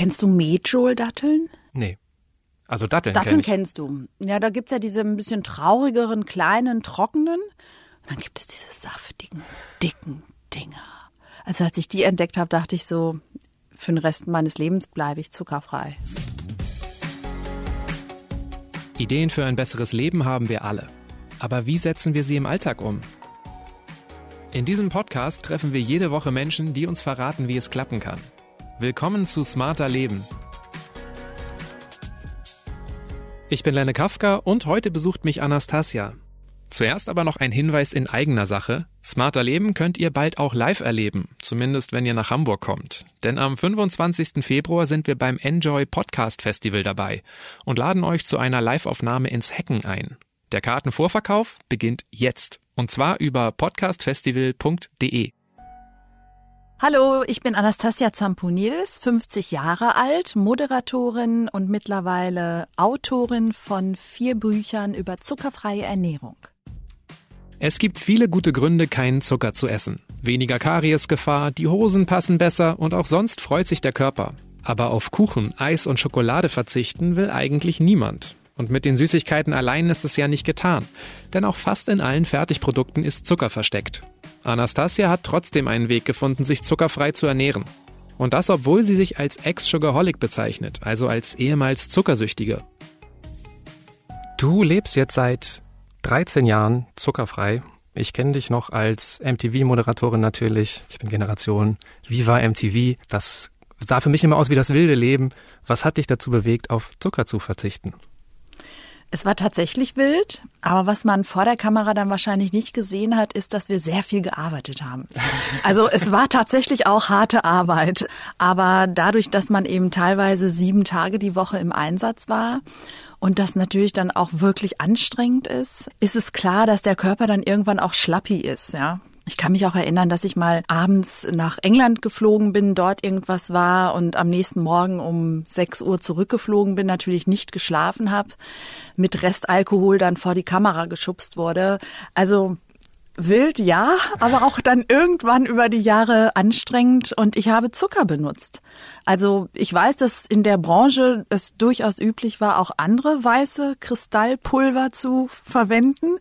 Kennst du Medjool-Datteln? Nee. Also Datteln, Datteln kenn ich. kennst du. Ja, da gibt's ja diese ein bisschen traurigeren, kleinen, trockenen. Und dann gibt es diese saftigen, dicken Dinger. Also als ich die entdeckt habe, dachte ich so, für den Rest meines Lebens bleibe ich zuckerfrei. Ideen für ein besseres Leben haben wir alle. Aber wie setzen wir sie im Alltag um? In diesem Podcast treffen wir jede Woche Menschen, die uns verraten, wie es klappen kann. Willkommen zu Smarter Leben. Ich bin Lenne Kafka und heute besucht mich Anastasia. Zuerst aber noch ein Hinweis in eigener Sache. Smarter Leben könnt ihr bald auch live erleben, zumindest wenn ihr nach Hamburg kommt. Denn am 25. Februar sind wir beim Enjoy Podcast Festival dabei und laden euch zu einer Liveaufnahme ins Hacken ein. Der Kartenvorverkauf beginnt jetzt und zwar über podcastfestival.de. Hallo, ich bin Anastasia Zamponidis, 50 Jahre alt, Moderatorin und mittlerweile Autorin von vier Büchern über zuckerfreie Ernährung. Es gibt viele gute Gründe, keinen Zucker zu essen. Weniger Kariesgefahr, die Hosen passen besser und auch sonst freut sich der Körper. Aber auf Kuchen, Eis und Schokolade verzichten will eigentlich niemand. Und mit den Süßigkeiten allein ist es ja nicht getan. Denn auch fast in allen Fertigprodukten ist Zucker versteckt. Anastasia hat trotzdem einen Weg gefunden, sich zuckerfrei zu ernähren. Und das, obwohl sie sich als Ex-Sugarholic bezeichnet, also als ehemals Zuckersüchtige. Du lebst jetzt seit 13 Jahren zuckerfrei. Ich kenne dich noch als MTV-Moderatorin natürlich. Ich bin Generation Viva MTV. Das sah für mich immer aus wie das wilde Leben. Was hat dich dazu bewegt, auf Zucker zu verzichten? Es war tatsächlich wild, aber was man vor der Kamera dann wahrscheinlich nicht gesehen hat, ist, dass wir sehr viel gearbeitet haben. Also es war tatsächlich auch harte Arbeit, aber dadurch, dass man eben teilweise sieben Tage die Woche im Einsatz war und das natürlich dann auch wirklich anstrengend ist, ist es klar, dass der Körper dann irgendwann auch schlappi ist, ja. Ich kann mich auch erinnern, dass ich mal abends nach England geflogen bin, dort irgendwas war und am nächsten Morgen um 6 Uhr zurückgeflogen bin, natürlich nicht geschlafen habe, mit Restalkohol dann vor die Kamera geschubst wurde. Also wild, ja, aber auch dann irgendwann über die Jahre anstrengend und ich habe Zucker benutzt. Also ich weiß, dass in der Branche es durchaus üblich war, auch andere weiße Kristallpulver zu verwenden.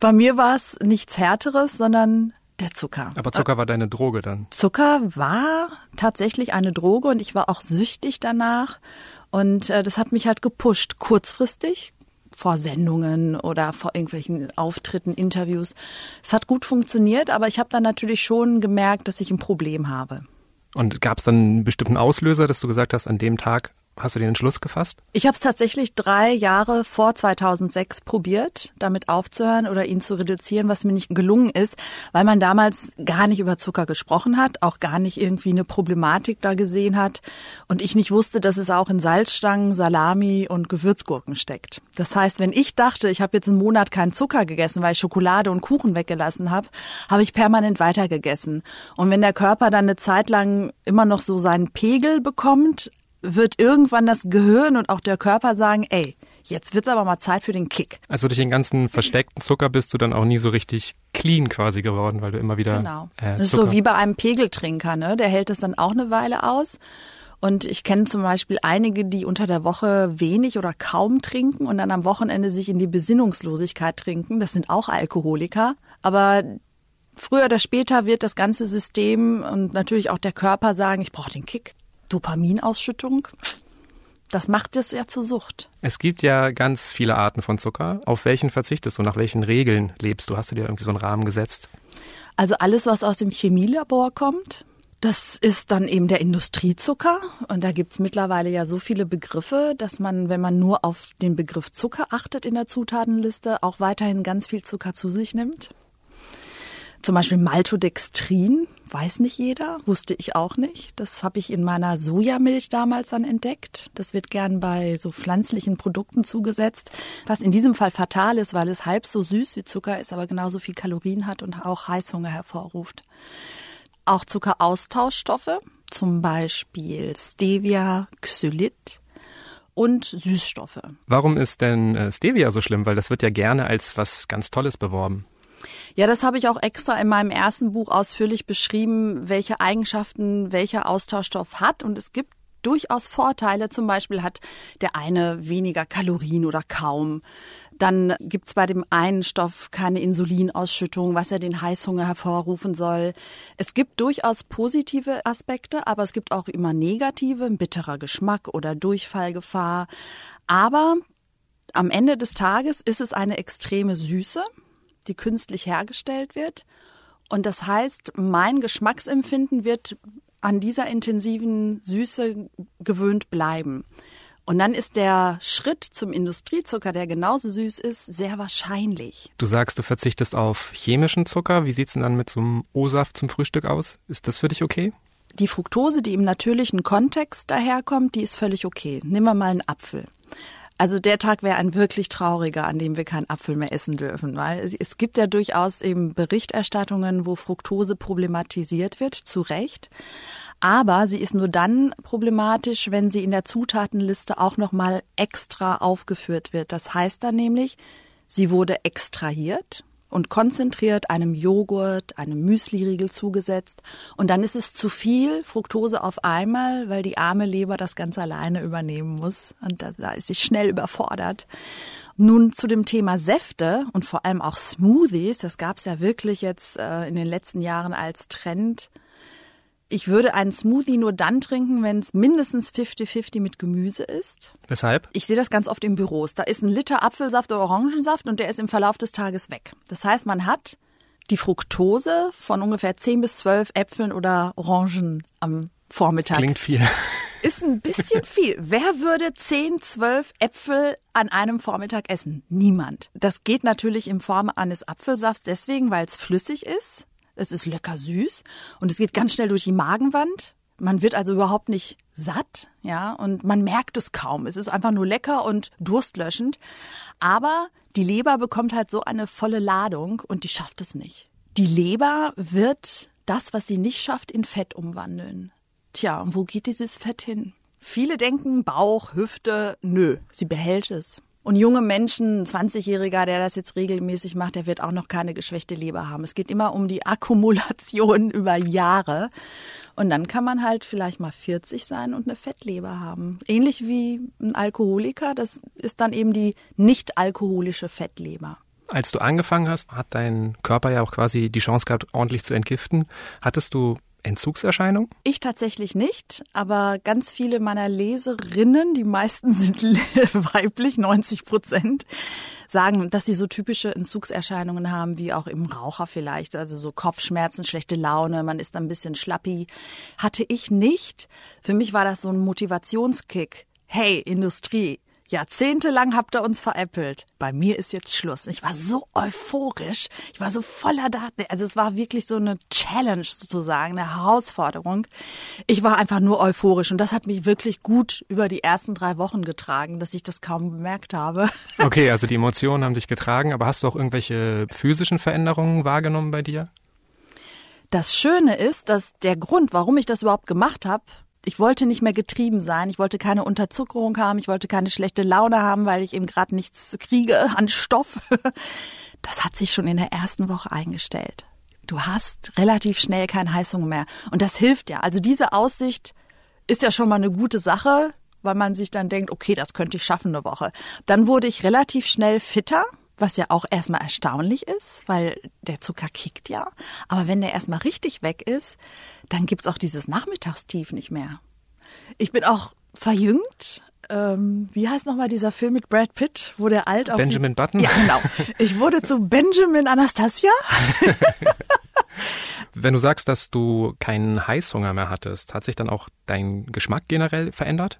Bei mir war es nichts Härteres, sondern der Zucker. Aber Zucker war deine Droge dann? Zucker war tatsächlich eine Droge und ich war auch süchtig danach. Und äh, das hat mich halt gepusht, kurzfristig, vor Sendungen oder vor irgendwelchen Auftritten, Interviews. Es hat gut funktioniert, aber ich habe dann natürlich schon gemerkt, dass ich ein Problem habe. Und gab es dann einen bestimmten Auslöser, dass du gesagt hast, an dem Tag hast du den Entschluss gefasst? Ich habe es tatsächlich drei Jahre vor 2006 probiert, damit aufzuhören oder ihn zu reduzieren, was mir nicht gelungen ist, weil man damals gar nicht über Zucker gesprochen hat, auch gar nicht irgendwie eine Problematik da gesehen hat und ich nicht wusste, dass es auch in Salzstangen, Salami und Gewürzgurken steckt. Das heißt, wenn ich dachte, ich habe jetzt einen Monat keinen Zucker gegessen, weil ich Schokolade und Kuchen weggelassen habe, habe ich permanent weitergegessen. Und wenn der Körper dann eine Zeit lang immer noch so seinen Pegel bekommt, wird irgendwann das Gehirn und auch der Körper sagen, ey, jetzt wird's aber mal Zeit für den Kick. Also durch den ganzen versteckten Zucker bist du dann auch nie so richtig clean quasi geworden, weil du immer wieder. Genau. Äh, das ist so wie bei einem Pegeltrinker, ne? Der hält das dann auch eine Weile aus. Und ich kenne zum Beispiel einige, die unter der Woche wenig oder kaum trinken und dann am Wochenende sich in die Besinnungslosigkeit trinken. Das sind auch Alkoholiker. Aber früher oder später wird das ganze System und natürlich auch der Körper sagen, ich brauche den Kick. Dopaminausschüttung, das macht es ja zur Sucht. Es gibt ja ganz viele Arten von Zucker. Auf welchen verzichtest du? Nach welchen Regeln lebst du? Hast du dir irgendwie so einen Rahmen gesetzt? Also alles, was aus dem Chemielabor kommt, das ist dann eben der Industriezucker. Und da gibt's mittlerweile ja so viele Begriffe, dass man, wenn man nur auf den Begriff Zucker achtet in der Zutatenliste, auch weiterhin ganz viel Zucker zu sich nimmt. Zum Beispiel Maltodextrin, weiß nicht jeder, wusste ich auch nicht. Das habe ich in meiner Sojamilch damals dann entdeckt. Das wird gern bei so pflanzlichen Produkten zugesetzt, was in diesem Fall fatal ist, weil es halb so süß wie Zucker ist, aber genauso viel Kalorien hat und auch Heißhunger hervorruft. Auch Zuckeraustauschstoffe, zum Beispiel Stevia, Xylit, und Süßstoffe. Warum ist denn äh, Stevia so schlimm? Weil das wird ja gerne als was ganz Tolles beworben. Ja, das habe ich auch extra in meinem ersten Buch ausführlich beschrieben, welche Eigenschaften welcher Austauschstoff hat. Und es gibt durchaus Vorteile. Zum Beispiel hat der eine weniger Kalorien oder kaum. Dann gibt's bei dem einen Stoff keine Insulinausschüttung, was ja den Heißhunger hervorrufen soll. Es gibt durchaus positive Aspekte, aber es gibt auch immer negative, bitterer Geschmack oder Durchfallgefahr. Aber am Ende des Tages ist es eine extreme Süße, die künstlich hergestellt wird. Und das heißt, mein Geschmacksempfinden wird an dieser intensiven Süße gewöhnt bleiben. Und dann ist der Schritt zum Industriezucker, der genauso süß ist, sehr wahrscheinlich. Du sagst, du verzichtest auf chemischen Zucker. Wie sieht's denn dann mit so einem O-Saft zum Frühstück aus? Ist das für dich okay? Die Fructose, die im natürlichen Kontext daherkommt, die ist völlig okay. Nimm mal einen Apfel. Also der Tag wäre ein wirklich trauriger, an dem wir keinen Apfel mehr essen dürfen, weil es gibt ja durchaus eben Berichterstattungen, wo Fructose problematisiert wird, zu Recht. Aber sie ist nur dann problematisch, wenn sie in der Zutatenliste auch nochmal extra aufgeführt wird. Das heißt dann nämlich, sie wurde extrahiert und konzentriert einem Joghurt, einem Müsliriegel zugesetzt. Und dann ist es zu viel Fructose auf einmal, weil die arme Leber das ganz alleine übernehmen muss. Und da, da ist sie schnell überfordert. Nun zu dem Thema Säfte und vor allem auch Smoothies. Das gab es ja wirklich jetzt äh, in den letzten Jahren als Trend ich würde einen Smoothie nur dann trinken, wenn es mindestens 50-50 mit Gemüse ist. Weshalb? Ich sehe das ganz oft in Büros. Da ist ein Liter Apfelsaft oder Orangensaft und der ist im Verlauf des Tages weg. Das heißt, man hat die Fructose von ungefähr 10 bis 12 Äpfeln oder Orangen am Vormittag. Klingt viel. Ist ein bisschen viel. Wer würde 10, 12 Äpfel an einem Vormittag essen? Niemand. Das geht natürlich in Form eines Apfelsafts deswegen, weil es flüssig ist es ist lecker süß und es geht ganz schnell durch die Magenwand. Man wird also überhaupt nicht satt, ja, und man merkt es kaum. Es ist einfach nur lecker und durstlöschend. Aber die Leber bekommt halt so eine volle Ladung und die schafft es nicht. Die Leber wird das, was sie nicht schafft, in Fett umwandeln. Tja, und wo geht dieses Fett hin? Viele denken Bauch, Hüfte, nö, sie behält es. Und junge Menschen, ein 20-Jähriger, der das jetzt regelmäßig macht, der wird auch noch keine geschwächte Leber haben. Es geht immer um die Akkumulation über Jahre. Und dann kann man halt vielleicht mal 40 sein und eine Fettleber haben. Ähnlich wie ein Alkoholiker, das ist dann eben die nicht alkoholische Fettleber. Als du angefangen hast, hat dein Körper ja auch quasi die Chance gehabt, ordentlich zu entgiften. Hattest du Entzugserscheinung? Ich tatsächlich nicht, aber ganz viele meiner Leserinnen, die meisten sind weiblich, 90 Prozent, sagen, dass sie so typische Entzugserscheinungen haben, wie auch im Raucher vielleicht, also so Kopfschmerzen, schlechte Laune, man ist ein bisschen schlappi. Hatte ich nicht. Für mich war das so ein Motivationskick. Hey, Industrie, Jahrzehntelang habt ihr uns veräppelt. Bei mir ist jetzt Schluss. Ich war so euphorisch. Ich war so voller Daten. Also es war wirklich so eine Challenge sozusagen, eine Herausforderung. Ich war einfach nur euphorisch und das hat mich wirklich gut über die ersten drei Wochen getragen, dass ich das kaum bemerkt habe. Okay, also die Emotionen haben dich getragen, aber hast du auch irgendwelche physischen Veränderungen wahrgenommen bei dir? Das Schöne ist, dass der Grund, warum ich das überhaupt gemacht habe, ich wollte nicht mehr getrieben sein, ich wollte keine Unterzuckerung haben, ich wollte keine schlechte Laune haben, weil ich eben gerade nichts kriege an Stoff. Das hat sich schon in der ersten Woche eingestellt. Du hast relativ schnell keinen Heißhunger mehr. Und das hilft ja. Also diese Aussicht ist ja schon mal eine gute Sache, weil man sich dann denkt, okay, das könnte ich schaffen eine Woche. Dann wurde ich relativ schnell fitter, was ja auch erstmal erstaunlich ist, weil der Zucker kickt ja. Aber wenn der erstmal richtig weg ist, dann gibt's auch dieses Nachmittagstief nicht mehr. Ich bin auch verjüngt. Ähm, wie heißt nochmal dieser Film mit Brad Pitt, wo der alt auf Benjamin Button? Ja, genau. Ich wurde zu Benjamin Anastasia. Wenn du sagst, dass du keinen Heißhunger mehr hattest, hat sich dann auch dein Geschmack generell verändert?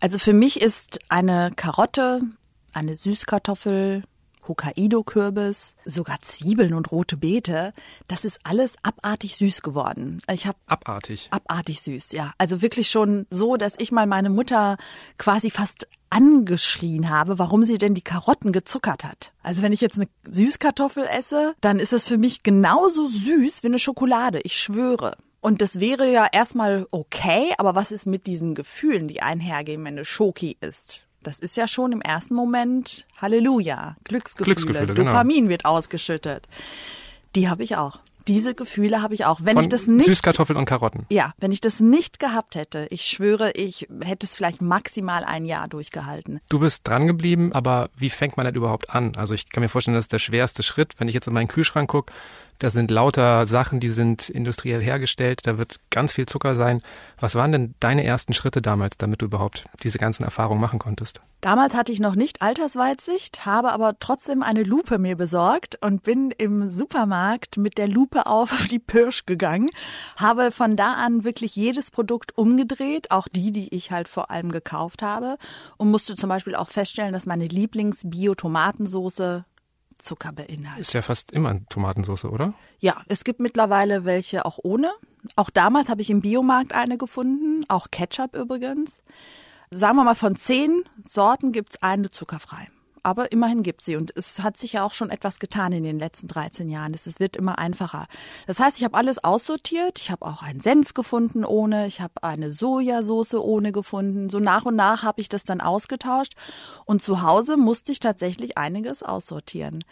Also für mich ist eine Karotte, eine Süßkartoffel, Hokkaido-Kürbis, sogar Zwiebeln und rote Beete. Das ist alles abartig süß geworden. Ich habe abartig. Abartig süß, ja. Also wirklich schon so, dass ich mal meine Mutter quasi fast angeschrien habe, warum sie denn die Karotten gezuckert hat. Also wenn ich jetzt eine Süßkartoffel esse, dann ist es für mich genauso süß wie eine Schokolade. Ich schwöre. Und das wäre ja erstmal okay, aber was ist mit diesen Gefühlen, die einhergehen, wenn eine Schoki ist? Das ist ja schon im ersten Moment Halleluja, Glücksgefühle, Glücksgefühle genau. Dopamin genau. wird ausgeschüttet. Die habe ich auch. Diese Gefühle habe ich auch. Wenn Von ich das nicht Süßkartoffeln und Karotten. Ja, wenn ich das nicht gehabt hätte, ich schwöre, ich hätte es vielleicht maximal ein Jahr durchgehalten. Du bist dran geblieben, aber wie fängt man das überhaupt an? Also ich kann mir vorstellen, das ist der schwerste Schritt. Wenn ich jetzt in meinen Kühlschrank gucke, da sind lauter Sachen, die sind industriell hergestellt, da wird ganz viel Zucker sein. Was waren denn deine ersten Schritte damals, damit du überhaupt diese ganzen Erfahrungen machen konntest? Damals hatte ich noch nicht Altersweitsicht, habe aber trotzdem eine Lupe mir besorgt und bin im Supermarkt mit der Lupe auf die Pirsch gegangen, habe von da an wirklich jedes Produkt umgedreht, auch die, die ich halt vor allem gekauft habe und musste zum Beispiel auch feststellen, dass meine Lieblings-Bio-Tomatensoße Zucker beinhaltet. Ist ja fast immer Tomatensauce, oder? Ja, es gibt mittlerweile welche auch ohne. Auch damals habe ich im Biomarkt eine gefunden, auch Ketchup übrigens. Sagen wir mal, von zehn Sorten gibt es eine zuckerfrei aber immerhin gibt sie. Und es hat sich ja auch schon etwas getan in den letzten 13 Jahren. Es wird immer einfacher. Das heißt, ich habe alles aussortiert. Ich habe auch einen Senf gefunden ohne. Ich habe eine Sojasauce ohne gefunden. So nach und nach habe ich das dann ausgetauscht. Und zu Hause musste ich tatsächlich einiges aussortieren.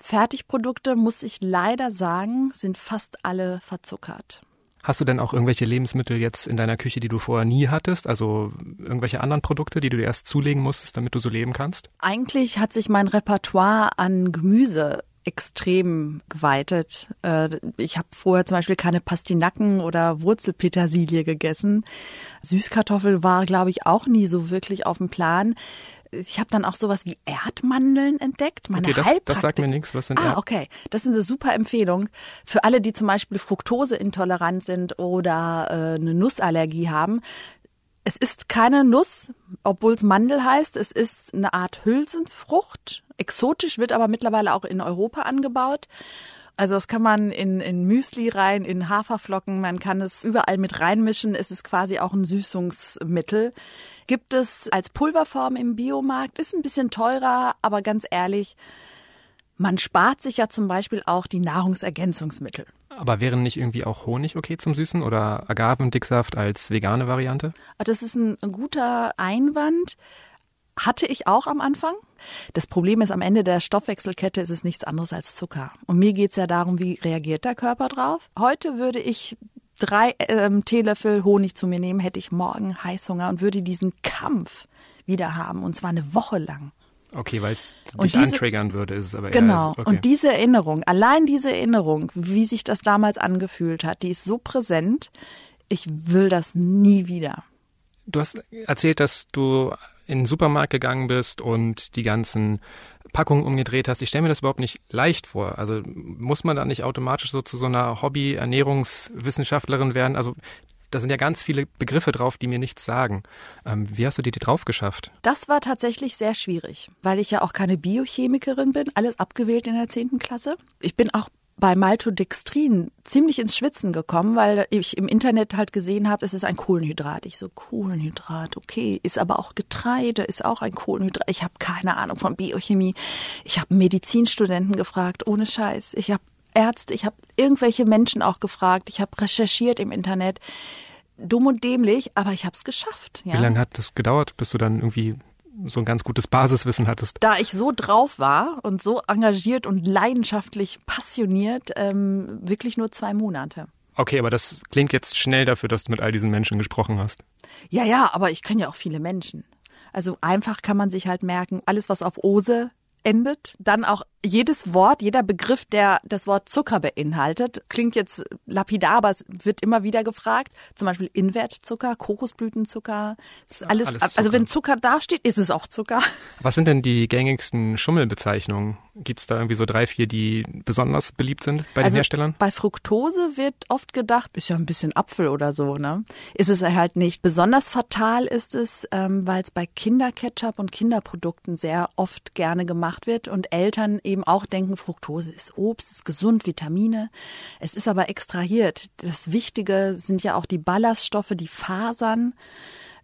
Fertigprodukte, muss ich leider sagen, sind fast alle verzuckert. Hast du denn auch irgendwelche Lebensmittel jetzt in deiner Küche, die du vorher nie hattest? Also irgendwelche anderen Produkte, die du dir erst zulegen musstest, damit du so leben kannst? Eigentlich hat sich mein Repertoire an Gemüse extrem geweitet. Äh, ich habe vorher zum Beispiel keine Pastinaken oder Wurzelpetersilie gegessen. Süßkartoffel war, glaube ich, auch nie so wirklich auf dem Plan ich habe dann auch sowas wie Erdmandeln entdeckt. Meine okay, das, das sagt mir nichts. Was sind Ah, Erd okay. Das ist eine super Empfehlung für alle, die zum Beispiel fruktoseintolerant sind oder äh, eine Nussallergie haben. Es ist keine Nuss, obwohl es Mandel heißt. Es ist eine Art Hülsenfrucht. Exotisch wird aber mittlerweile auch in Europa angebaut. Also das kann man in, in Müsli rein, in Haferflocken, man kann es überall mit reinmischen. Es ist quasi auch ein Süßungsmittel. Gibt es als Pulverform im Biomarkt, ist ein bisschen teurer, aber ganz ehrlich, man spart sich ja zum Beispiel auch die Nahrungsergänzungsmittel. Aber wären nicht irgendwie auch Honig okay zum Süßen oder Agavendicksaft als vegane Variante? Das ist ein guter Einwand. Hatte ich auch am Anfang. Das Problem ist, am Ende der Stoffwechselkette ist es nichts anderes als Zucker. Und mir geht es ja darum, wie reagiert der Körper drauf. Heute würde ich drei ähm, Teelöffel Honig zu mir nehmen, hätte ich morgen Heißhunger und würde diesen Kampf wieder haben. Und zwar eine Woche lang. Okay, weil es dich diese, antriggern würde, ist es aber Genau. okay. Und diese Erinnerung, allein diese Erinnerung, wie sich das damals angefühlt hat, die ist so präsent. Ich will das nie wieder. Du hast erzählt, dass du in den Supermarkt gegangen bist und die ganzen Packungen umgedreht hast. Ich stelle mir das überhaupt nicht leicht vor. Also muss man da nicht automatisch so zu so einer Hobby-Ernährungswissenschaftlerin werden? Also da sind ja ganz viele Begriffe drauf, die mir nichts sagen. Ähm, wie hast du dir die drauf geschafft? Das war tatsächlich sehr schwierig, weil ich ja auch keine Biochemikerin bin, alles abgewählt in der zehnten Klasse. Ich bin auch bei Maltodextrin ziemlich ins Schwitzen gekommen, weil ich im Internet halt gesehen habe, es ist ein Kohlenhydrat. Ich so, Kohlenhydrat, okay, ist aber auch Getreide, ist auch ein Kohlenhydrat. Ich habe keine Ahnung von Biochemie. Ich habe Medizinstudenten gefragt, ohne Scheiß. Ich habe Ärzte, ich habe irgendwelche Menschen auch gefragt. Ich habe recherchiert im Internet. Dumm und dämlich, aber ich habe es geschafft. Ja. Wie lange hat das gedauert, bis du dann irgendwie so ein ganz gutes Basiswissen hattest. Da ich so drauf war und so engagiert und leidenschaftlich passioniert, ähm, wirklich nur zwei Monate. Okay, aber das klingt jetzt schnell dafür, dass du mit all diesen Menschen gesprochen hast. Ja, ja, aber ich kenne ja auch viele Menschen. Also einfach kann man sich halt merken, alles was auf Ose endet, dann auch jedes Wort, jeder Begriff, der das Wort Zucker beinhaltet, klingt jetzt lapidar, aber es wird immer wieder gefragt. Zum Beispiel Invertzucker, Kokosblütenzucker, alles, alles Zucker. also wenn Zucker dasteht, ist es auch Zucker. Was sind denn die gängigsten Schummelbezeichnungen? Gibt es da irgendwie so drei, vier, die besonders beliebt sind bei also den Herstellern? Bei Fructose wird oft gedacht, ist ja ein bisschen Apfel oder so, ne? Ist es halt nicht. Besonders fatal ist es, ähm, weil es bei Kinderketchup und Kinderprodukten sehr oft gerne gemacht wird und Eltern eben auch denken, Fructose ist Obst, ist gesund, Vitamine. Es ist aber extrahiert. Das Wichtige sind ja auch die Ballaststoffe, die Fasern.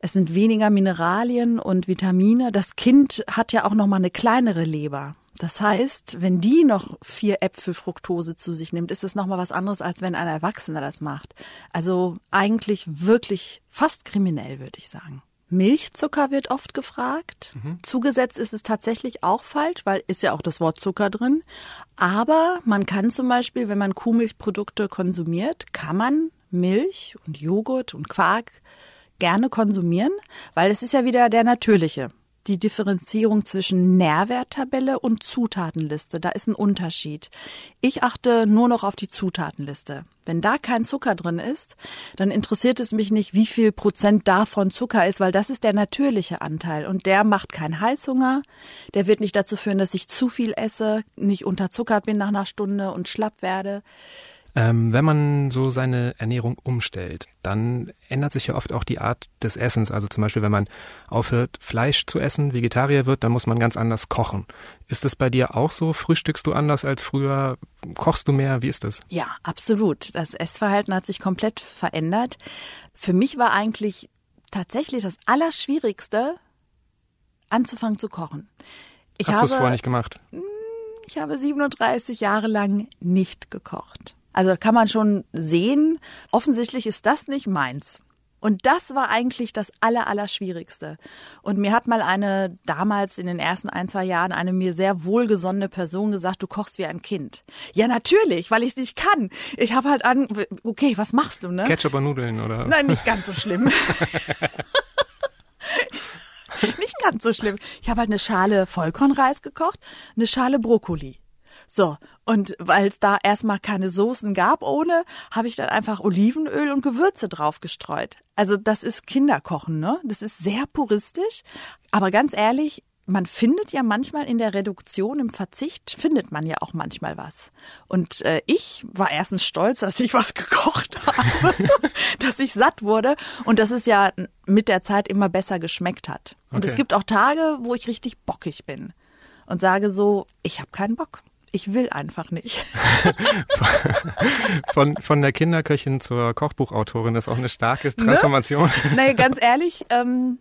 Es sind weniger Mineralien und Vitamine. Das Kind hat ja auch noch mal eine kleinere Leber. Das heißt, wenn die noch vier Äpfel Fructose zu sich nimmt, ist es nochmal was anderes, als wenn ein Erwachsener das macht. Also eigentlich wirklich fast kriminell, würde ich sagen. Milchzucker wird oft gefragt. Mhm. Zugesetzt ist es tatsächlich auch falsch, weil ist ja auch das Wort Zucker drin. Aber man kann zum Beispiel, wenn man Kuhmilchprodukte konsumiert, kann man Milch und Joghurt und Quark gerne konsumieren, weil es ist ja wieder der natürliche die Differenzierung zwischen Nährwerttabelle und Zutatenliste. Da ist ein Unterschied. Ich achte nur noch auf die Zutatenliste. Wenn da kein Zucker drin ist, dann interessiert es mich nicht, wie viel Prozent davon Zucker ist, weil das ist der natürliche Anteil und der macht keinen Heißhunger. Der wird nicht dazu führen, dass ich zu viel esse, nicht unterzuckert bin nach einer Stunde und schlapp werde. Ähm, wenn man so seine Ernährung umstellt, dann ändert sich ja oft auch die Art des Essens. Also zum Beispiel, wenn man aufhört, Fleisch zu essen, Vegetarier wird, dann muss man ganz anders kochen. Ist das bei dir auch so? Frühstückst du anders als früher? Kochst du mehr? Wie ist das? Ja, absolut. Das Essverhalten hat sich komplett verändert. Für mich war eigentlich tatsächlich das Allerschwierigste, anzufangen zu kochen. Ich Hast du es vorher nicht gemacht? Hm, ich habe 37 Jahre lang nicht gekocht. Also kann man schon sehen, offensichtlich ist das nicht meins. Und das war eigentlich das Aller, Allerschwierigste. Und mir hat mal eine, damals in den ersten ein, zwei Jahren, eine mir sehr wohlgesonnene Person gesagt, du kochst wie ein Kind. Ja, natürlich, weil ich es nicht kann. Ich habe halt an, okay, was machst du, ne? Ketchup und Nudeln, oder? Nein, nicht ganz so schlimm. nicht ganz so schlimm. Ich habe halt eine Schale Vollkornreis gekocht, eine Schale Brokkoli. So, und weil es da erstmal keine Soßen gab ohne, habe ich dann einfach Olivenöl und Gewürze drauf gestreut. Also das ist Kinderkochen, ne? Das ist sehr puristisch. Aber ganz ehrlich, man findet ja manchmal in der Reduktion, im Verzicht, findet man ja auch manchmal was. Und äh, ich war erstens stolz, dass ich was gekocht habe, dass ich satt wurde und dass es ja mit der Zeit immer besser geschmeckt hat. Und okay. es gibt auch Tage, wo ich richtig bockig bin und sage so, ich habe keinen Bock ich will einfach nicht. von, von der Kinderköchin zur Kochbuchautorin ist auch eine starke ne? Transformation. Ne? Naja, ganz ehrlich, ähm,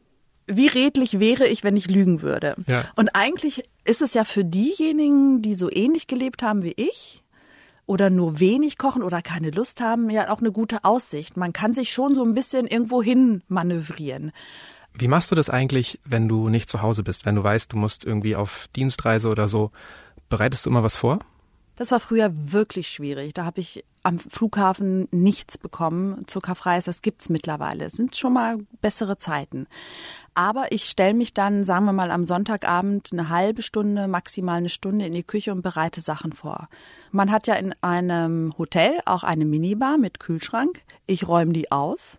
wie redlich wäre ich, wenn ich lügen würde? Ja. Und eigentlich ist es ja für diejenigen, die so ähnlich gelebt haben wie ich, oder nur wenig kochen oder keine Lust haben, ja auch eine gute Aussicht. Man kann sich schon so ein bisschen irgendwo hin manövrieren. Wie machst du das eigentlich, wenn du nicht zu Hause bist, wenn du weißt, du musst irgendwie auf Dienstreise oder so? Bereitest du immer was vor? Das war früher wirklich schwierig. Da habe ich am Flughafen nichts bekommen. Zuckerfreies, das gibt's mittlerweile. Es sind schon mal bessere Zeiten. Aber ich stelle mich dann, sagen wir mal, am Sonntagabend eine halbe Stunde, maximal eine Stunde in die Küche und bereite Sachen vor. Man hat ja in einem Hotel auch eine Minibar mit Kühlschrank. Ich räume die aus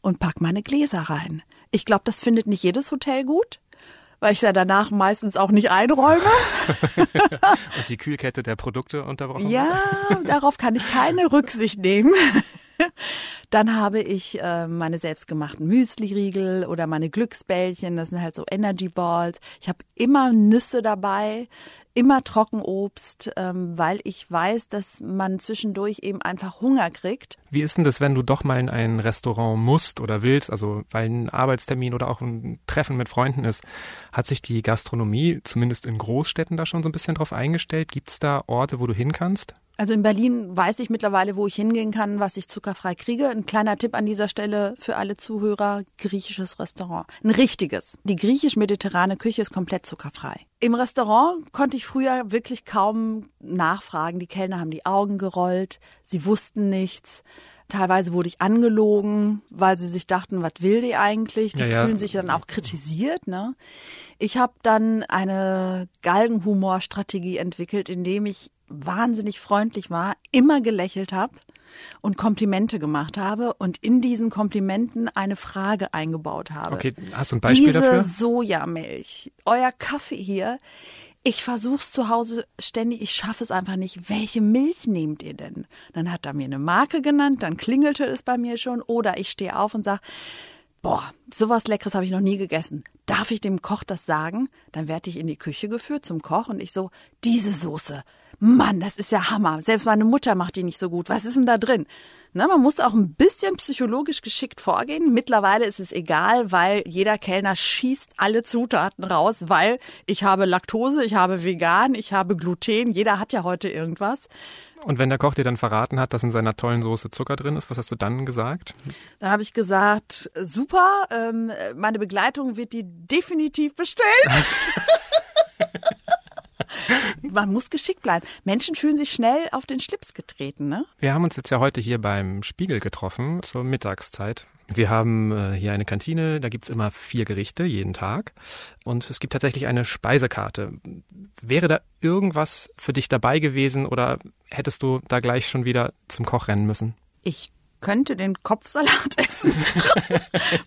und pack meine Gläser rein. Ich glaube, das findet nicht jedes Hotel gut weil ich ja danach meistens auch nicht einräume. Und die Kühlkette der Produkte unterbrochen Ja, darauf kann ich keine Rücksicht nehmen. Dann habe ich äh, meine selbstgemachten Müsli-Riegel oder meine Glücksbällchen, das sind halt so Energy Balls. Ich habe immer Nüsse dabei, immer Trockenobst, ähm, weil ich weiß, dass man zwischendurch eben einfach Hunger kriegt. Wie ist denn das, wenn du doch mal in ein Restaurant musst oder willst, also weil ein Arbeitstermin oder auch ein Treffen mit Freunden ist? Hat sich die Gastronomie zumindest in Großstädten da schon so ein bisschen drauf eingestellt? Gibt es da Orte, wo du hin kannst? Also in Berlin weiß ich mittlerweile, wo ich hingehen kann, was ich zuckerfrei kriege. Ein kleiner Tipp an dieser Stelle für alle Zuhörer, griechisches Restaurant. Ein richtiges. Die griechisch-mediterrane Küche ist komplett zuckerfrei. Im Restaurant konnte ich früher wirklich kaum nachfragen. Die Kellner haben die Augen gerollt, sie wussten nichts. Teilweise wurde ich angelogen, weil sie sich dachten, was will die eigentlich? Die ja, ja. fühlen sich dann auch kritisiert. Ne? Ich habe dann eine Galgenhumorstrategie entwickelt, indem ich wahnsinnig freundlich war, immer gelächelt habe und Komplimente gemacht habe und in diesen Komplimenten eine Frage eingebaut habe. Okay, hast du ein Beispiel Diese dafür? Sojamilch, euer Kaffee hier, ich versuch's zu Hause ständig, ich schaffe es einfach nicht. Welche Milch nehmt ihr denn? Dann hat er mir eine Marke genannt, dann klingelte es bei mir schon oder ich stehe auf und sage, boah, sowas Leckeres habe ich noch nie gegessen. Darf ich dem Koch das sagen? Dann werde ich in die Küche geführt zum Koch und ich so, diese Soße, Mann, das ist ja Hammer. Selbst meine Mutter macht die nicht so gut. Was ist denn da drin? Ne, man muss auch ein bisschen psychologisch geschickt vorgehen. Mittlerweile ist es egal, weil jeder Kellner schießt alle Zutaten raus, weil ich habe Laktose, ich habe vegan, ich habe Gluten. Jeder hat ja heute irgendwas. Und wenn der Koch dir dann verraten hat, dass in seiner tollen Soße Zucker drin ist, was hast du dann gesagt? Dann habe ich gesagt, super, ähm, meine Begleitung wird die definitiv bestellen. Man muss geschickt bleiben. Menschen fühlen sich schnell auf den Schlips getreten, ne? Wir haben uns jetzt ja heute hier beim Spiegel getroffen zur Mittagszeit. Wir haben äh, hier eine Kantine, da gibt's immer vier Gerichte jeden Tag. Und es gibt tatsächlich eine Speisekarte. Wäre da irgendwas für dich dabei gewesen oder hättest du da gleich schon wieder zum Koch rennen müssen? Ich könnte den Kopfsalat essen,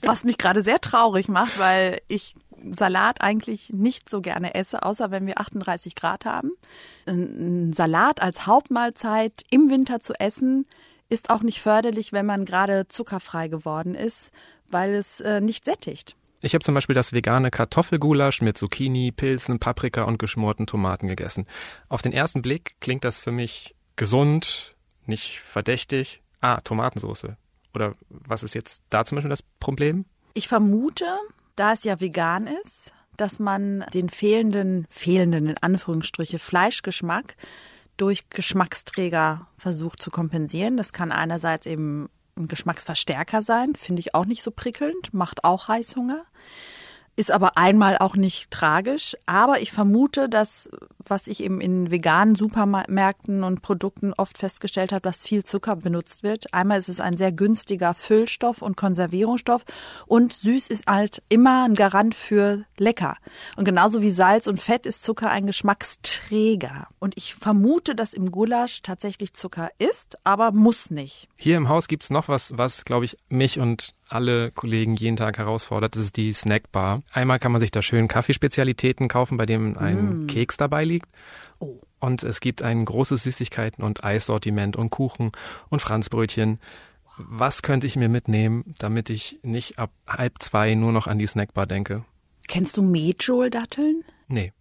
was mich gerade sehr traurig macht, weil ich Salat eigentlich nicht so gerne esse, außer wenn wir 38 Grad haben. Ein Salat als Hauptmahlzeit im Winter zu essen, ist auch nicht förderlich, wenn man gerade zuckerfrei geworden ist, weil es äh, nicht sättigt. Ich habe zum Beispiel das vegane Kartoffelgulasch mit Zucchini, Pilzen, Paprika und geschmorten Tomaten gegessen. Auf den ersten Blick klingt das für mich gesund, nicht verdächtig. Ah, Tomatensoße. Oder was ist jetzt da zum Beispiel das Problem? Ich vermute, da es ja vegan ist, dass man den fehlenden, fehlenden in Anführungsstriche Fleischgeschmack durch Geschmacksträger versucht zu kompensieren. Das kann einerseits eben ein Geschmacksverstärker sein, finde ich auch nicht so prickelnd, macht auch Heißhunger ist aber einmal auch nicht tragisch. Aber ich vermute, dass, was ich eben in veganen Supermärkten und Produkten oft festgestellt habe, dass viel Zucker benutzt wird. Einmal ist es ein sehr günstiger Füllstoff und Konservierungsstoff und süß ist halt immer ein Garant für lecker. Und genauso wie Salz und Fett ist Zucker ein Geschmacksträger. Und ich vermute, dass im Gulasch tatsächlich Zucker ist, aber muss nicht. Hier im Haus gibt's noch was, was, glaube ich, mich und alle Kollegen jeden Tag herausfordert. Das ist die Snackbar. Einmal kann man sich da schön Kaffeespezialitäten kaufen, bei dem ein mm. Keks dabei liegt. Oh. Und es gibt ein großes Süßigkeiten- und Eissortiment und Kuchen und Franzbrötchen. Was könnte ich mir mitnehmen, damit ich nicht ab halb zwei nur noch an die Snackbar denke? Kennst du Medjool-Datteln? Nee.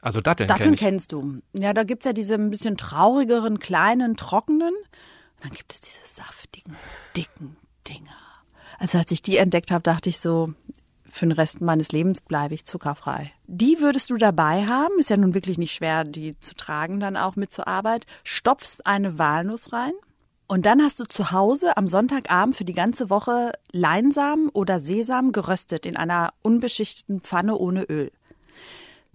Also Datteln, Datteln kenn kennst du. Ja, da gibt's ja diese ein bisschen traurigeren, kleinen, trockenen. Und dann gibt es diese saftigen, dicken Dinger. Also als ich die entdeckt habe, dachte ich so, für den Rest meines Lebens bleibe ich zuckerfrei. Die würdest du dabei haben, ist ja nun wirklich nicht schwer, die zu tragen dann auch mit zur Arbeit. Stopfst eine Walnuss rein und dann hast du zu Hause am Sonntagabend für die ganze Woche Leinsamen oder Sesam geröstet in einer unbeschichteten Pfanne ohne Öl.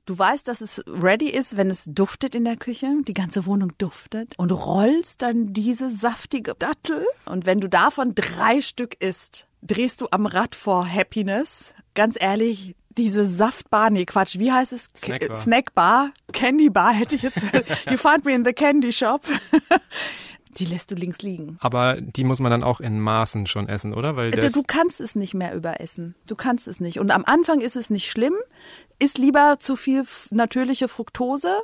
Du weißt, dass es ready ist, wenn es duftet in der Küche, die ganze Wohnung duftet und rollst dann diese saftige Dattel und wenn du davon drei Stück isst, drehst du am Rad vor Happiness. Ganz ehrlich, diese Saftbar, nee, Quatsch, wie heißt es? Snackbar. Snackbar, Candy Bar hätte ich jetzt. you find me in the candy shop. Die lässt du links liegen. Aber die muss man dann auch in Maßen schon essen, oder? Weil du kannst es nicht mehr überessen. Du kannst es nicht. Und am Anfang ist es nicht schlimm. Ist lieber zu viel natürliche Fructose.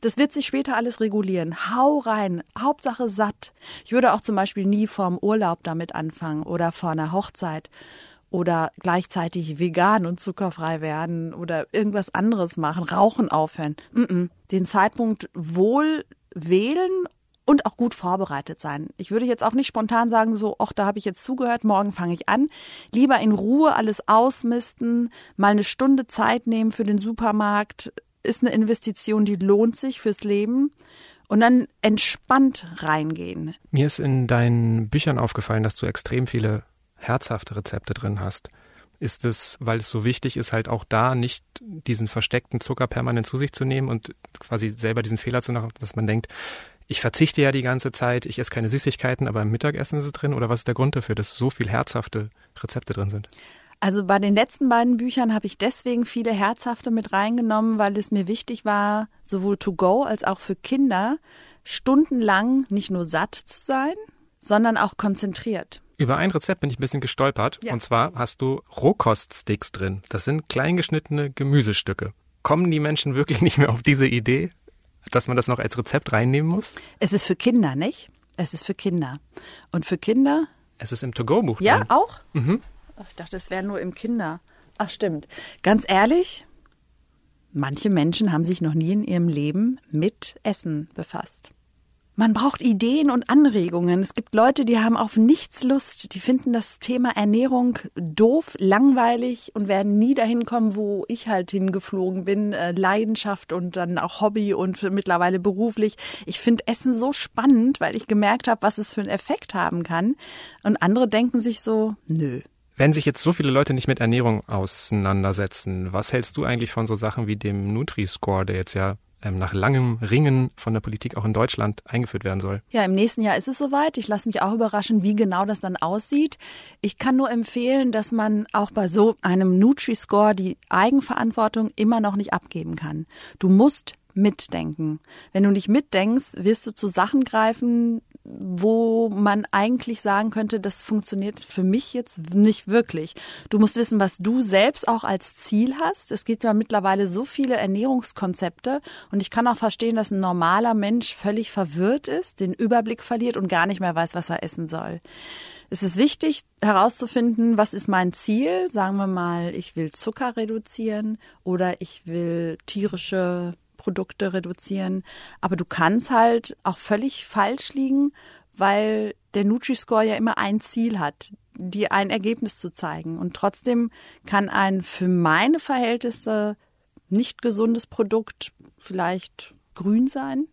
Das wird sich später alles regulieren. Hau rein. Hauptsache satt. Ich würde auch zum Beispiel nie vorm Urlaub damit anfangen oder vor einer Hochzeit oder gleichzeitig vegan und zuckerfrei werden oder irgendwas anderes machen, rauchen aufhören. Den Zeitpunkt wohl wählen und auch gut vorbereitet sein. Ich würde jetzt auch nicht spontan sagen, so, ach, da habe ich jetzt zugehört, morgen fange ich an. Lieber in Ruhe alles ausmisten, mal eine Stunde Zeit nehmen für den Supermarkt, ist eine Investition, die lohnt sich fürs Leben. Und dann entspannt reingehen. Mir ist in deinen Büchern aufgefallen, dass du extrem viele herzhafte Rezepte drin hast. Ist es, weil es so wichtig ist, halt auch da nicht diesen versteckten Zucker permanent zu sich zu nehmen und quasi selber diesen Fehler zu machen, dass man denkt, ich verzichte ja die ganze Zeit, ich esse keine Süßigkeiten, aber im Mittagessen ist es drin? Oder was ist der Grund dafür, dass so viel herzhafte Rezepte drin sind? Also bei den letzten beiden Büchern habe ich deswegen viele herzhafte mit reingenommen, weil es mir wichtig war, sowohl to go als auch für Kinder stundenlang nicht nur satt zu sein, sondern auch konzentriert. Über ein Rezept bin ich ein bisschen gestolpert. Ja. Und zwar hast du Rohkoststicks drin. Das sind kleingeschnittene Gemüsestücke. Kommen die Menschen wirklich nicht mehr auf diese Idee? Dass man das noch als Rezept reinnehmen muss? Es ist für Kinder, nicht? Es ist für Kinder. Und für Kinder? Es ist im To-Go-Buch. Ja, drin. auch? Mhm. Ich dachte, es wäre nur im Kinder. Ach, stimmt. Ganz ehrlich, Manche Menschen haben sich noch nie in ihrem Leben mit Essen befasst. Man braucht Ideen und Anregungen. Es gibt Leute, die haben auf nichts Lust. Die finden das Thema Ernährung doof, langweilig und werden nie dahin kommen, wo ich halt hingeflogen bin. Äh, Leidenschaft und dann auch Hobby und mittlerweile beruflich. Ich finde Essen so spannend, weil ich gemerkt habe, was es für einen Effekt haben kann. Und andere denken sich so, nö. Wenn sich jetzt so viele Leute nicht mit Ernährung auseinandersetzen, was hältst du eigentlich von so Sachen wie dem Nutri-Score, der jetzt ja ähm, nach langem Ringen von der Politik auch in Deutschland eingeführt werden soll. Ja, im nächsten Jahr ist es soweit. Ich lasse mich auch überraschen, wie genau das dann aussieht. Ich kann nur empfehlen, dass man auch bei so einem Nutri-Score die Eigenverantwortung immer noch nicht abgeben kann. Du musst mitdenken. Wenn du nicht mitdenkst, wirst du zu Sachen greifen, wo man eigentlich sagen könnte, das funktioniert für mich jetzt nicht wirklich. Du musst wissen, was du selbst auch als Ziel hast. Es gibt ja mittlerweile so viele Ernährungskonzepte und ich kann auch verstehen, dass ein normaler Mensch völlig verwirrt ist, den Überblick verliert und gar nicht mehr weiß, was er essen soll. Es ist wichtig herauszufinden, was ist mein Ziel. Sagen wir mal, ich will Zucker reduzieren oder ich will tierische Produkte reduzieren. Aber du kannst halt auch völlig falsch liegen, weil der Nutri-Score ja immer ein Ziel hat, dir ein Ergebnis zu zeigen. Und trotzdem kann ein für meine Verhältnisse nicht gesundes Produkt vielleicht grün sein.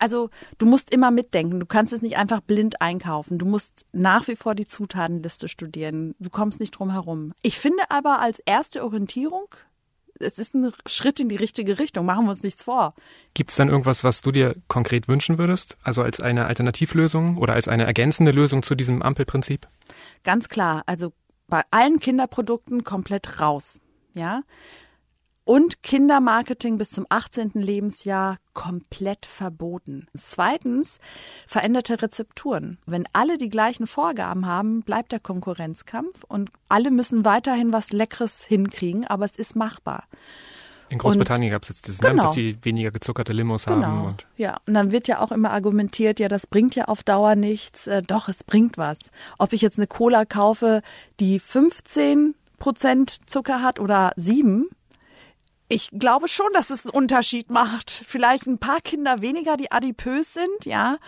Also du musst immer mitdenken. Du kannst es nicht einfach blind einkaufen. Du musst nach wie vor die Zutatenliste studieren. Du kommst nicht drum herum. Ich finde aber als erste Orientierung es ist ein Schritt in die richtige Richtung. Machen wir uns nichts vor. Gibt es dann irgendwas, was du dir konkret wünschen würdest? Also als eine Alternativlösung oder als eine ergänzende Lösung zu diesem Ampelprinzip? Ganz klar. Also bei allen Kinderprodukten komplett raus. Ja und Kindermarketing bis zum 18. Lebensjahr komplett verboten. Zweitens, veränderte Rezepturen. Wenn alle die gleichen Vorgaben haben, bleibt der Konkurrenzkampf und alle müssen weiterhin was Leckeres hinkriegen, aber es ist machbar. In Großbritannien gab es jetzt das, genau. dass sie weniger gezuckerte Limos genau. haben. Und ja, und dann wird ja auch immer argumentiert, ja, das bringt ja auf Dauer nichts. Äh, doch, es bringt was. Ob ich jetzt eine Cola kaufe, die 15 Prozent Zucker hat oder sieben, ich glaube schon, dass es einen Unterschied macht. Vielleicht ein paar Kinder weniger, die adipös sind, ja.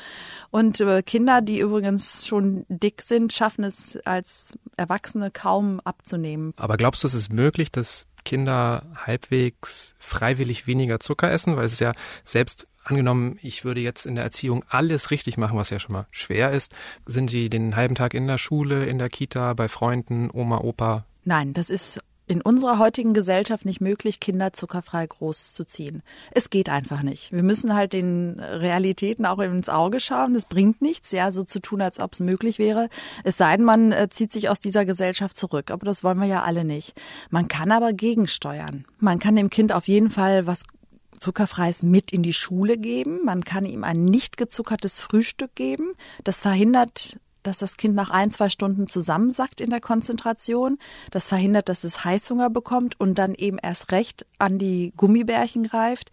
Und äh, Kinder, die übrigens schon dick sind, schaffen es als Erwachsene kaum abzunehmen. Aber glaubst du, es ist möglich, dass Kinder halbwegs freiwillig weniger Zucker essen? Weil es ist ja selbst angenommen, ich würde jetzt in der Erziehung alles richtig machen, was ja schon mal schwer ist. Sind sie den halben Tag in der Schule, in der Kita, bei Freunden, Oma, Opa? Nein, das ist in unserer heutigen Gesellschaft nicht möglich, Kinder zuckerfrei großzuziehen. Es geht einfach nicht. Wir müssen halt den Realitäten auch ins Auge schauen. Es bringt nichts, ja, so zu tun, als ob es möglich wäre. Es sei denn, man äh, zieht sich aus dieser Gesellschaft zurück. Aber das wollen wir ja alle nicht. Man kann aber gegensteuern. Man kann dem Kind auf jeden Fall was Zuckerfreies mit in die Schule geben. Man kann ihm ein nicht gezuckertes Frühstück geben. Das verhindert dass das Kind nach ein, zwei Stunden zusammensackt in der Konzentration. Das verhindert, dass es Heißhunger bekommt und dann eben erst recht an die Gummibärchen greift.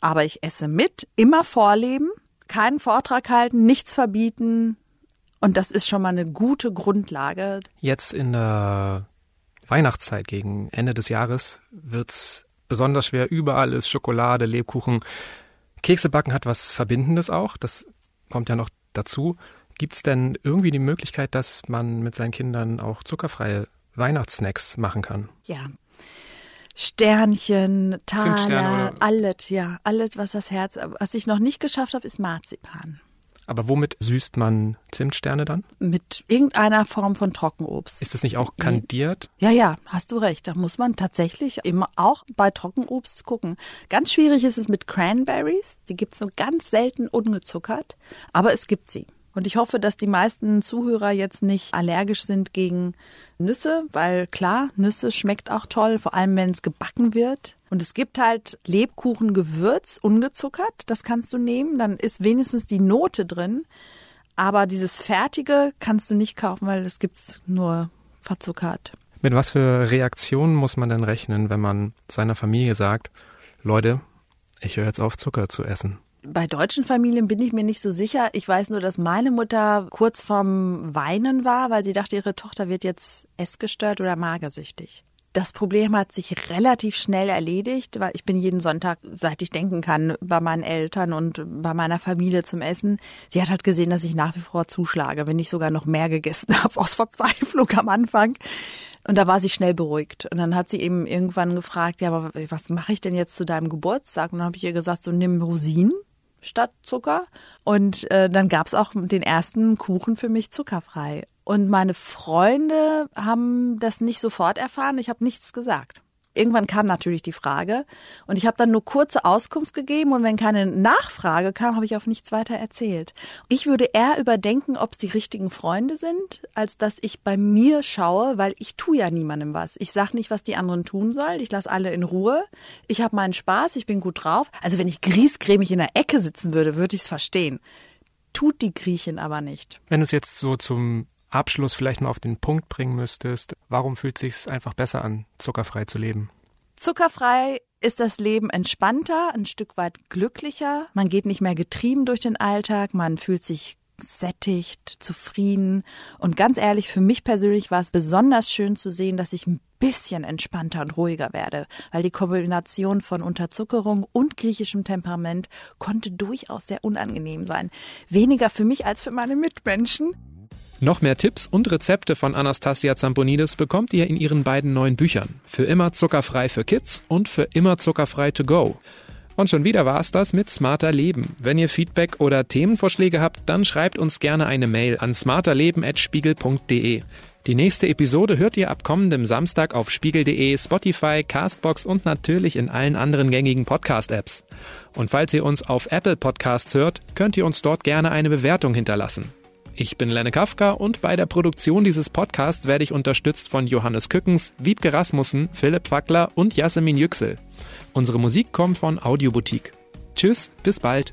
Aber ich esse mit, immer vorleben, keinen Vortrag halten, nichts verbieten. Und das ist schon mal eine gute Grundlage. Jetzt in der Weihnachtszeit gegen Ende des Jahres wird's besonders schwer. Überall ist Schokolade, Lebkuchen. Kekse backen hat was Verbindendes auch. Das kommt ja noch dazu. Gibt es denn irgendwie die Möglichkeit, dass man mit seinen Kindern auch zuckerfreie Weihnachtssnacks machen kann? Ja. Sternchen, Taler, alles, ja, alles, was das Herz. Was ich noch nicht geschafft habe, ist Marzipan. Aber womit süßt man Zimtsterne dann? Mit irgendeiner Form von Trockenobst. Ist das nicht auch kandiert? Ja, ja, hast du recht. Da muss man tatsächlich immer auch bei Trockenobst gucken. Ganz schwierig ist es mit Cranberries. Die gibt es nur ganz selten ungezuckert, aber es gibt sie. Und ich hoffe, dass die meisten Zuhörer jetzt nicht allergisch sind gegen Nüsse, weil klar, Nüsse schmeckt auch toll, vor allem wenn es gebacken wird. Und es gibt halt Lebkuchengewürz, ungezuckert, das kannst du nehmen, dann ist wenigstens die Note drin. Aber dieses Fertige kannst du nicht kaufen, weil das gibt's nur verzuckert. Mit was für Reaktionen muss man denn rechnen, wenn man seiner Familie sagt, Leute, ich höre jetzt auf, Zucker zu essen? Bei deutschen Familien bin ich mir nicht so sicher. Ich weiß nur, dass meine Mutter kurz vorm Weinen war, weil sie dachte, ihre Tochter wird jetzt essgestört oder magersüchtig. Das Problem hat sich relativ schnell erledigt, weil ich bin jeden Sonntag, seit ich denken kann, bei meinen Eltern und bei meiner Familie zum Essen. Sie hat halt gesehen, dass ich nach wie vor zuschlage, wenn ich sogar noch mehr gegessen habe aus Verzweiflung am Anfang. Und da war sie schnell beruhigt. Und dann hat sie eben irgendwann gefragt, ja, aber was mache ich denn jetzt zu deinem Geburtstag? Und dann habe ich ihr gesagt, so nimm Rosinen statt Zucker. Und äh, dann gab's auch den ersten Kuchen für mich zuckerfrei. Und meine Freunde haben das nicht sofort erfahren. Ich habe nichts gesagt. Irgendwann kam natürlich die Frage und ich habe dann nur kurze Auskunft gegeben und wenn keine Nachfrage kam, habe ich auf nichts weiter erzählt. Ich würde eher überdenken, ob es die richtigen Freunde sind, als dass ich bei mir schaue, weil ich tue ja niemandem was. Ich sage nicht, was die anderen tun sollen. Ich lasse alle in Ruhe. Ich habe meinen Spaß, ich bin gut drauf. Also wenn ich griesgrämig in der Ecke sitzen würde, würde ich es verstehen. Tut die Griechin aber nicht. Wenn es jetzt so zum Abschluss vielleicht noch auf den Punkt bringen müsstest, warum fühlt sich einfach besser an, zuckerfrei zu leben? Zuckerfrei ist das Leben entspannter, ein Stück weit glücklicher. Man geht nicht mehr getrieben durch den Alltag, man fühlt sich sättigt, zufrieden. Und ganz ehrlich, für mich persönlich war es besonders schön zu sehen, dass ich ein bisschen entspannter und ruhiger werde, weil die Kombination von Unterzuckerung und griechischem Temperament konnte durchaus sehr unangenehm sein. Weniger für mich als für meine Mitmenschen. Noch mehr Tipps und Rezepte von Anastasia Zamponidis bekommt ihr in ihren beiden neuen Büchern. Für immer zuckerfrei für Kids und für immer zuckerfrei to go. Und schon wieder war es das mit Smarter Leben. Wenn ihr Feedback oder Themenvorschläge habt, dann schreibt uns gerne eine Mail an smarterleben.spiegel.de. Die nächste Episode hört ihr ab kommendem Samstag auf spiegel.de, Spotify, Castbox und natürlich in allen anderen gängigen Podcast-Apps. Und falls ihr uns auf Apple Podcasts hört, könnt ihr uns dort gerne eine Bewertung hinterlassen. Ich bin Lenne Kafka und bei der Produktion dieses Podcasts werde ich unterstützt von Johannes Kückens, Wiebke Rasmussen, Philipp Fackler und Jasmin Yüksel. Unsere Musik kommt von Audioboutique. Tschüss, bis bald.